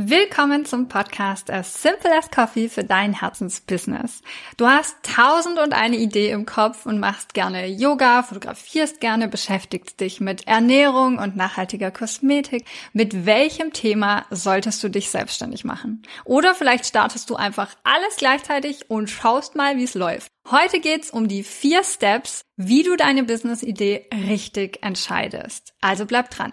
Willkommen zum Podcast As Simple as Coffee für dein Herzensbusiness. Du hast tausend und eine Idee im Kopf und machst gerne Yoga, fotografierst gerne, beschäftigst dich mit Ernährung und nachhaltiger Kosmetik. Mit welchem Thema solltest du dich selbstständig machen? Oder vielleicht startest du einfach alles gleichzeitig und schaust mal, wie es läuft. Heute geht's um die vier Steps, wie du deine Business-Idee richtig entscheidest. Also bleib dran.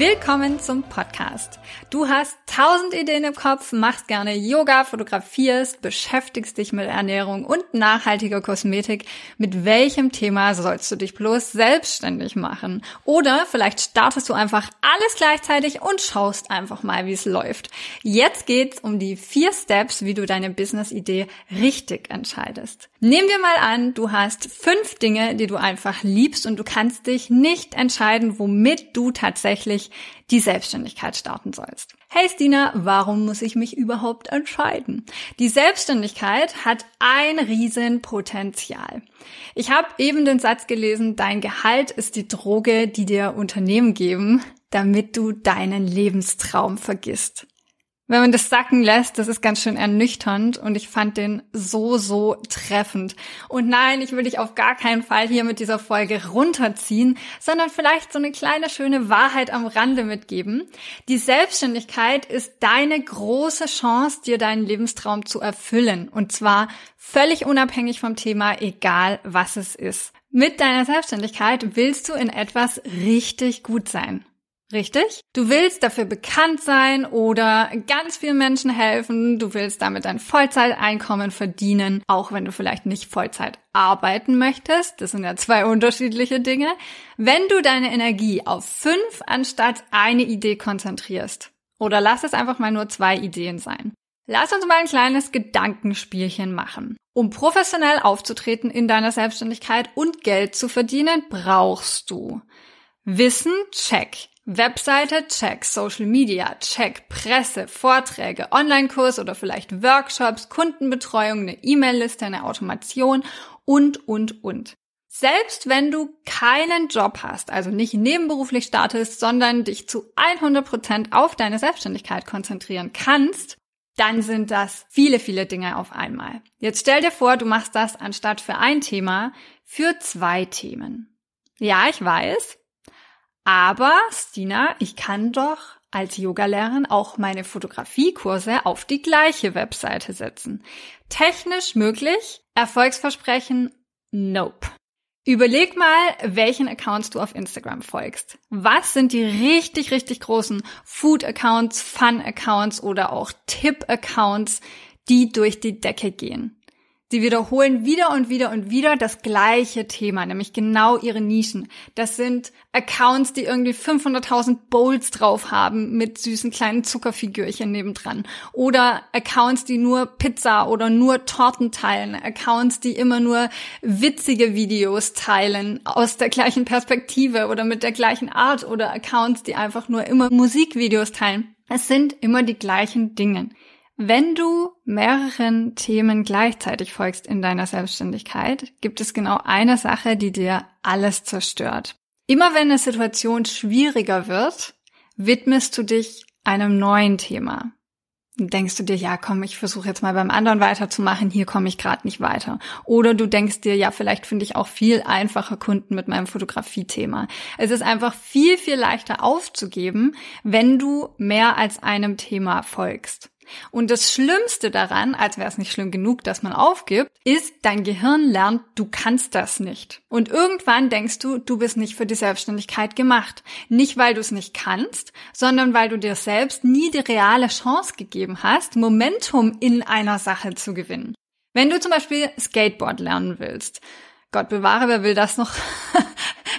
Willkommen zum Podcast. Du hast tausend Ideen im Kopf, machst gerne Yoga, fotografierst, beschäftigst dich mit Ernährung und nachhaltiger Kosmetik. Mit welchem Thema sollst du dich bloß selbstständig machen? Oder vielleicht startest du einfach alles gleichzeitig und schaust einfach mal, wie es läuft. Jetzt geht's um die vier Steps, wie du deine Business-Idee richtig entscheidest. Nehmen wir mal an, du hast fünf Dinge, die du einfach liebst und du kannst dich nicht entscheiden, womit du tatsächlich die Selbstständigkeit starten sollst. Hey Stina, warum muss ich mich überhaupt entscheiden? Die Selbstständigkeit hat ein Riesenpotenzial. Ich habe eben den Satz gelesen, dein Gehalt ist die Droge, die dir Unternehmen geben, damit du deinen Lebenstraum vergisst wenn man das sacken lässt, das ist ganz schön ernüchternd und ich fand den so, so treffend. Und nein, ich will dich auf gar keinen Fall hier mit dieser Folge runterziehen, sondern vielleicht so eine kleine schöne Wahrheit am Rande mitgeben. Die Selbstständigkeit ist deine große Chance, dir deinen Lebenstraum zu erfüllen. Und zwar völlig unabhängig vom Thema, egal was es ist. Mit deiner Selbstständigkeit willst du in etwas richtig gut sein. Richtig? Du willst dafür bekannt sein oder ganz vielen Menschen helfen. Du willst damit ein Vollzeiteinkommen verdienen, auch wenn du vielleicht nicht Vollzeit arbeiten möchtest. Das sind ja zwei unterschiedliche Dinge. Wenn du deine Energie auf fünf anstatt eine Idee konzentrierst. Oder lass es einfach mal nur zwei Ideen sein. Lass uns mal ein kleines Gedankenspielchen machen. Um professionell aufzutreten in deiner Selbstständigkeit und Geld zu verdienen, brauchst du Wissen, check. Webseite, check. Social Media, check. Presse, Vorträge, Online-Kurs oder vielleicht Workshops, Kundenbetreuung, eine E-Mail-Liste, eine Automation und, und, und. Selbst wenn du keinen Job hast, also nicht nebenberuflich startest, sondern dich zu 100 Prozent auf deine Selbstständigkeit konzentrieren kannst, dann sind das viele, viele Dinge auf einmal. Jetzt stell dir vor, du machst das anstatt für ein Thema für zwei Themen. Ja, ich weiß, aber, Stina, ich kann doch als Yogalehrerin auch meine Fotografiekurse auf die gleiche Webseite setzen. Technisch möglich, Erfolgsversprechen, nope. Überleg mal, welchen Accounts du auf Instagram folgst. Was sind die richtig, richtig großen Food-Accounts, Fun-Accounts oder auch Tip-Accounts, die durch die Decke gehen? Sie wiederholen wieder und wieder und wieder das gleiche Thema, nämlich genau ihre Nischen. Das sind Accounts, die irgendwie 500.000 Bowls drauf haben mit süßen kleinen Zuckerfigürchen nebendran. Oder Accounts, die nur Pizza oder nur Torten teilen. Accounts, die immer nur witzige Videos teilen aus der gleichen Perspektive oder mit der gleichen Art. Oder Accounts, die einfach nur immer Musikvideos teilen. Es sind immer die gleichen Dinge. Wenn du mehreren Themen gleichzeitig folgst in deiner Selbstständigkeit, gibt es genau eine Sache, die dir alles zerstört. Immer wenn eine Situation schwieriger wird, widmest du dich einem neuen Thema. denkst du dir, ja, komm, ich versuche jetzt mal beim anderen weiterzumachen, hier komme ich gerade nicht weiter. Oder du denkst dir, ja, vielleicht finde ich auch viel einfacher Kunden mit meinem Fotografie-Thema. Es ist einfach viel, viel leichter aufzugeben, wenn du mehr als einem Thema folgst. Und das Schlimmste daran, als wäre es nicht schlimm genug, dass man aufgibt, ist, dein Gehirn lernt, du kannst das nicht. Und irgendwann denkst du, du bist nicht für die Selbstständigkeit gemacht. Nicht, weil du es nicht kannst, sondern weil du dir selbst nie die reale Chance gegeben hast, Momentum in einer Sache zu gewinnen. Wenn du zum Beispiel Skateboard lernen willst, Gott bewahre, wer will das noch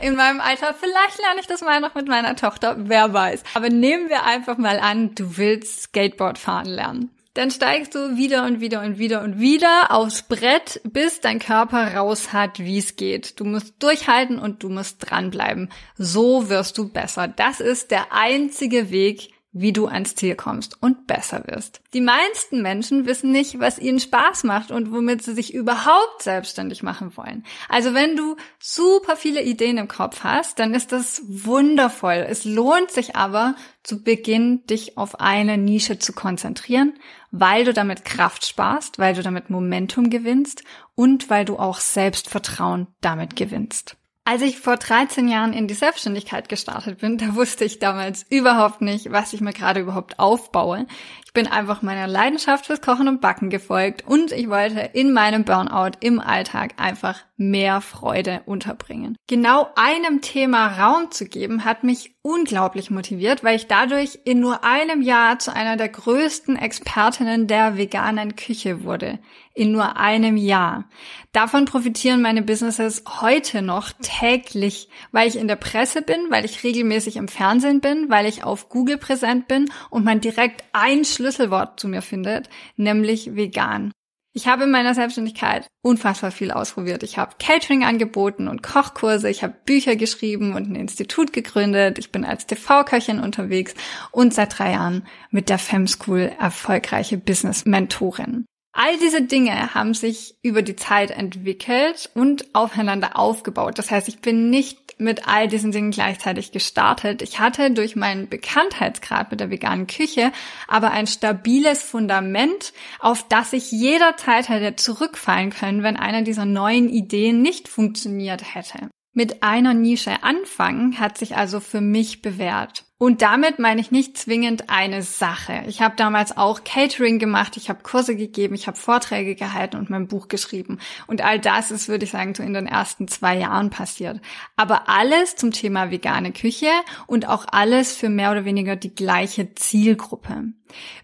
in meinem Alter? Vielleicht lerne ich das mal noch mit meiner Tochter, wer weiß. Aber nehmen wir einfach mal an, du willst Skateboard fahren lernen. Dann steigst du wieder und wieder und wieder und wieder aufs Brett, bis dein Körper raus hat, wie es geht. Du musst durchhalten und du musst dranbleiben. So wirst du besser. Das ist der einzige Weg, wie du ans Ziel kommst und besser wirst. Die meisten Menschen wissen nicht, was ihnen Spaß macht und womit sie sich überhaupt selbstständig machen wollen. Also wenn du super viele Ideen im Kopf hast, dann ist das wundervoll. Es lohnt sich aber zu Beginn, dich auf eine Nische zu konzentrieren, weil du damit Kraft sparst, weil du damit Momentum gewinnst und weil du auch Selbstvertrauen damit gewinnst. Als ich vor 13 Jahren in die Selbstständigkeit gestartet bin, da wusste ich damals überhaupt nicht, was ich mir gerade überhaupt aufbaue. Ich bin einfach meiner Leidenschaft fürs Kochen und Backen gefolgt und ich wollte in meinem Burnout im Alltag einfach mehr Freude unterbringen. Genau einem Thema Raum zu geben, hat mich unglaublich motiviert, weil ich dadurch in nur einem Jahr zu einer der größten Expertinnen der veganen Küche wurde. In nur einem Jahr. Davon profitieren meine Businesses heute noch täglich, weil ich in der Presse bin, weil ich regelmäßig im Fernsehen bin, weil ich auf Google präsent bin und man direkt ein Schlüsselwort zu mir findet, nämlich vegan. Ich habe in meiner Selbstständigkeit unfassbar viel ausprobiert. Ich habe Catering angeboten und Kochkurse, ich habe Bücher geschrieben und ein Institut gegründet. Ich bin als TV-Köchin unterwegs und seit drei Jahren mit der Fem School erfolgreiche Business-Mentorin. All diese Dinge haben sich über die Zeit entwickelt und aufeinander aufgebaut. Das heißt, ich bin nicht mit all diesen Dingen gleichzeitig gestartet. Ich hatte durch meinen Bekanntheitsgrad mit der veganen Küche aber ein stabiles Fundament, auf das ich jederzeit hätte zurückfallen können, wenn eine dieser neuen Ideen nicht funktioniert hätte. Mit einer Nische anfangen hat sich also für mich bewährt. Und damit meine ich nicht zwingend eine Sache. Ich habe damals auch Catering gemacht, ich habe Kurse gegeben, ich habe Vorträge gehalten und mein Buch geschrieben. Und all das ist, würde ich sagen, so in den ersten zwei Jahren passiert. Aber alles zum Thema vegane Küche und auch alles für mehr oder weniger die gleiche Zielgruppe.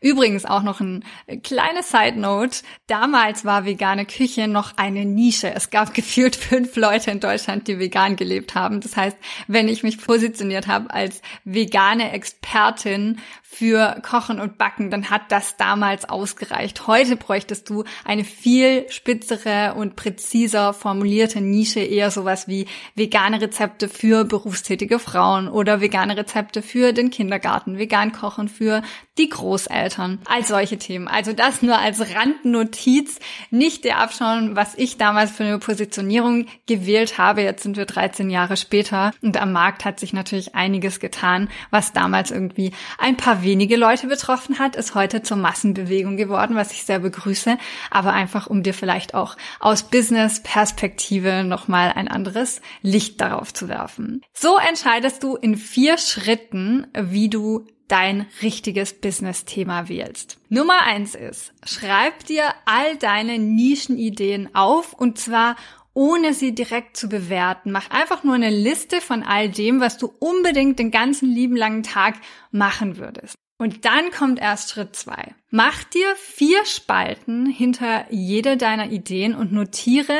Übrigens auch noch ein kleine Side Note. Damals war vegane Küche noch eine Nische. Es gab gefühlt fünf Leute in Deutschland, die vegan gelebt haben. Das heißt, wenn ich mich positioniert habe als vegan vegane Expertin für Kochen und Backen, dann hat das damals ausgereicht. Heute bräuchtest du eine viel spitzere und präziser formulierte Nische, eher sowas wie vegane Rezepte für berufstätige Frauen oder vegane Rezepte für den Kindergarten, vegan kochen für die Großeltern, all solche Themen. Also das nur als Randnotiz, nicht der Abschauen, was ich damals für eine Positionierung gewählt habe. Jetzt sind wir 13 Jahre später und am Markt hat sich natürlich einiges getan, was damals irgendwie ein paar wenige Leute betroffen hat, ist heute zur Massenbewegung geworden, was ich sehr begrüße, aber einfach um dir vielleicht auch aus Business-Perspektive nochmal ein anderes Licht darauf zu werfen. So entscheidest du in vier Schritten, wie du dein richtiges Business-Thema wählst. Nummer eins ist, schreib dir all deine Nischenideen auf und zwar ohne sie direkt zu bewerten. Mach einfach nur eine Liste von all dem, was du unbedingt den ganzen lieben langen Tag machen würdest. Und dann kommt erst Schritt zwei. Mach dir vier Spalten hinter jede deiner Ideen und notiere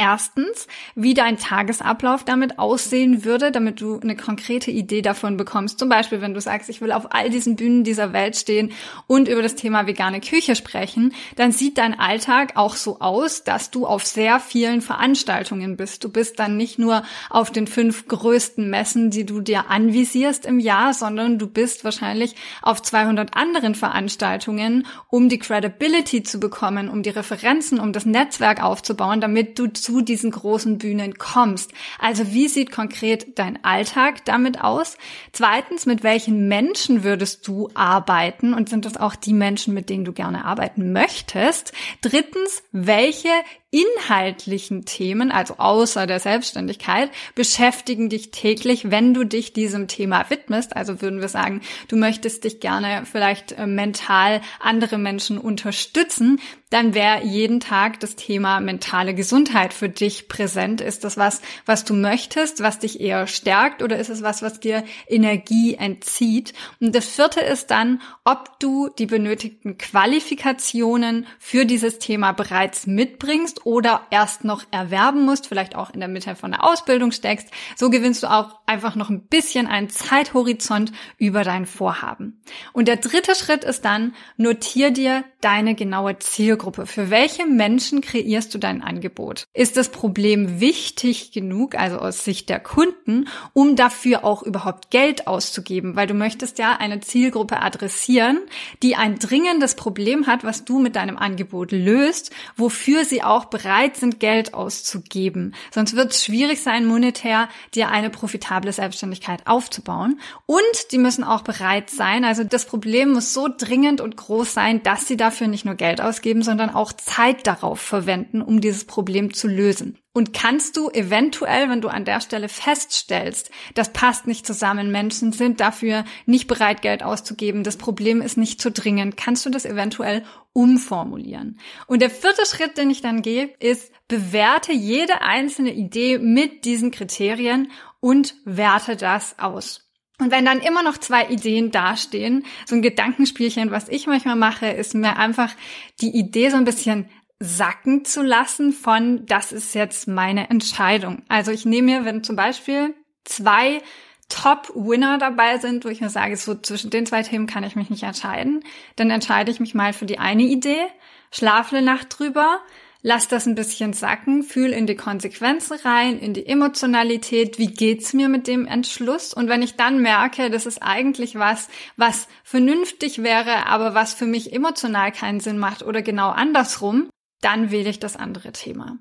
Erstens, wie dein Tagesablauf damit aussehen würde, damit du eine konkrete Idee davon bekommst. Zum Beispiel, wenn du sagst, ich will auf all diesen Bühnen dieser Welt stehen und über das Thema vegane Küche sprechen, dann sieht dein Alltag auch so aus, dass du auf sehr vielen Veranstaltungen bist. Du bist dann nicht nur auf den fünf größten Messen, die du dir anvisierst im Jahr, sondern du bist wahrscheinlich auf 200 anderen Veranstaltungen, um die Credibility zu bekommen, um die Referenzen, um das Netzwerk aufzubauen, damit du zu diesen großen Bühnen kommst. Also wie sieht konkret dein Alltag damit aus? Zweitens, mit welchen Menschen würdest du arbeiten und sind das auch die Menschen, mit denen du gerne arbeiten möchtest? Drittens, welche inhaltlichen Themen, also außer der Selbstständigkeit, beschäftigen dich täglich, wenn du dich diesem Thema widmest. Also würden wir sagen, du möchtest dich gerne vielleicht äh, mental andere Menschen unterstützen, dann wäre jeden Tag das Thema mentale Gesundheit für dich präsent. Ist das was, was du möchtest, was dich eher stärkt oder ist es was, was dir Energie entzieht? Und das vierte ist dann, ob du die benötigten Qualifikationen für dieses Thema bereits mitbringst oder erst noch erwerben musst, vielleicht auch in der Mitte von der Ausbildung steckst. So gewinnst du auch einfach noch ein bisschen einen Zeithorizont über dein Vorhaben. Und der dritte Schritt ist dann, notier dir deine genaue Zielgruppe. Für welche Menschen kreierst du dein Angebot? Ist das Problem wichtig genug, also aus Sicht der Kunden, um dafür auch überhaupt Geld auszugeben? Weil du möchtest ja eine Zielgruppe adressieren, die ein dringendes Problem hat, was du mit deinem Angebot löst, wofür sie auch bereit sind, Geld auszugeben. Sonst wird es schwierig sein, monetär dir eine profitable Selbstständigkeit aufzubauen. Und die müssen auch bereit sein. Also das Problem muss so dringend und groß sein, dass sie dafür nicht nur Geld ausgeben, sondern auch Zeit darauf verwenden, um dieses Problem zu lösen. Und kannst du eventuell, wenn du an der Stelle feststellst, das passt nicht zusammen, Menschen sind dafür nicht bereit, Geld auszugeben, das Problem ist nicht zu dringend, kannst du das eventuell umformulieren. Und der vierte Schritt, den ich dann gehe, ist, bewerte jede einzelne Idee mit diesen Kriterien und werte das aus. Und wenn dann immer noch zwei Ideen dastehen, so ein Gedankenspielchen, was ich manchmal mache, ist mir einfach die Idee so ein bisschen sacken zu lassen von, das ist jetzt meine Entscheidung. Also ich nehme mir, wenn zum Beispiel zwei Top-Winner dabei sind, wo ich mir sage, so zwischen den zwei Themen kann ich mich nicht entscheiden, dann entscheide ich mich mal für die eine Idee, schlafe eine Nacht drüber, lass das ein bisschen sacken, fühl in die Konsequenzen rein, in die Emotionalität, wie geht's mir mit dem Entschluss? Und wenn ich dann merke, das ist eigentlich was, was vernünftig wäre, aber was für mich emotional keinen Sinn macht oder genau andersrum, dann wähle ich das andere Thema.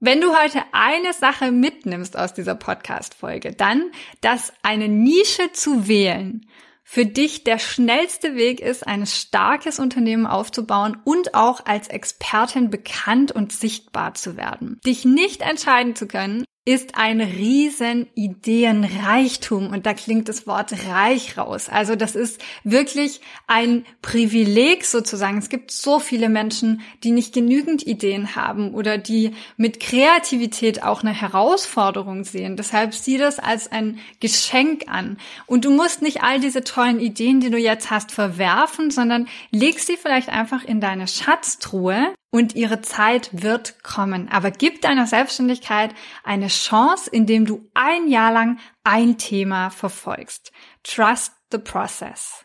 Wenn du heute eine Sache mitnimmst aus dieser Podcast-Folge, dann, dass eine Nische zu wählen für dich der schnellste Weg ist, ein starkes Unternehmen aufzubauen und auch als Expertin bekannt und sichtbar zu werden. Dich nicht entscheiden zu können, ist ein riesen Ideenreichtum und da klingt das Wort reich raus. Also das ist wirklich ein Privileg sozusagen. Es gibt so viele Menschen, die nicht genügend Ideen haben oder die mit Kreativität auch eine Herausforderung sehen. Deshalb sieh das als ein Geschenk an. Und du musst nicht all diese tollen Ideen, die du jetzt hast, verwerfen, sondern leg sie vielleicht einfach in deine Schatztruhe und ihre Zeit wird kommen. Aber gib deiner Selbstständigkeit eine Chance, indem du ein Jahr lang ein Thema verfolgst. Trust the process.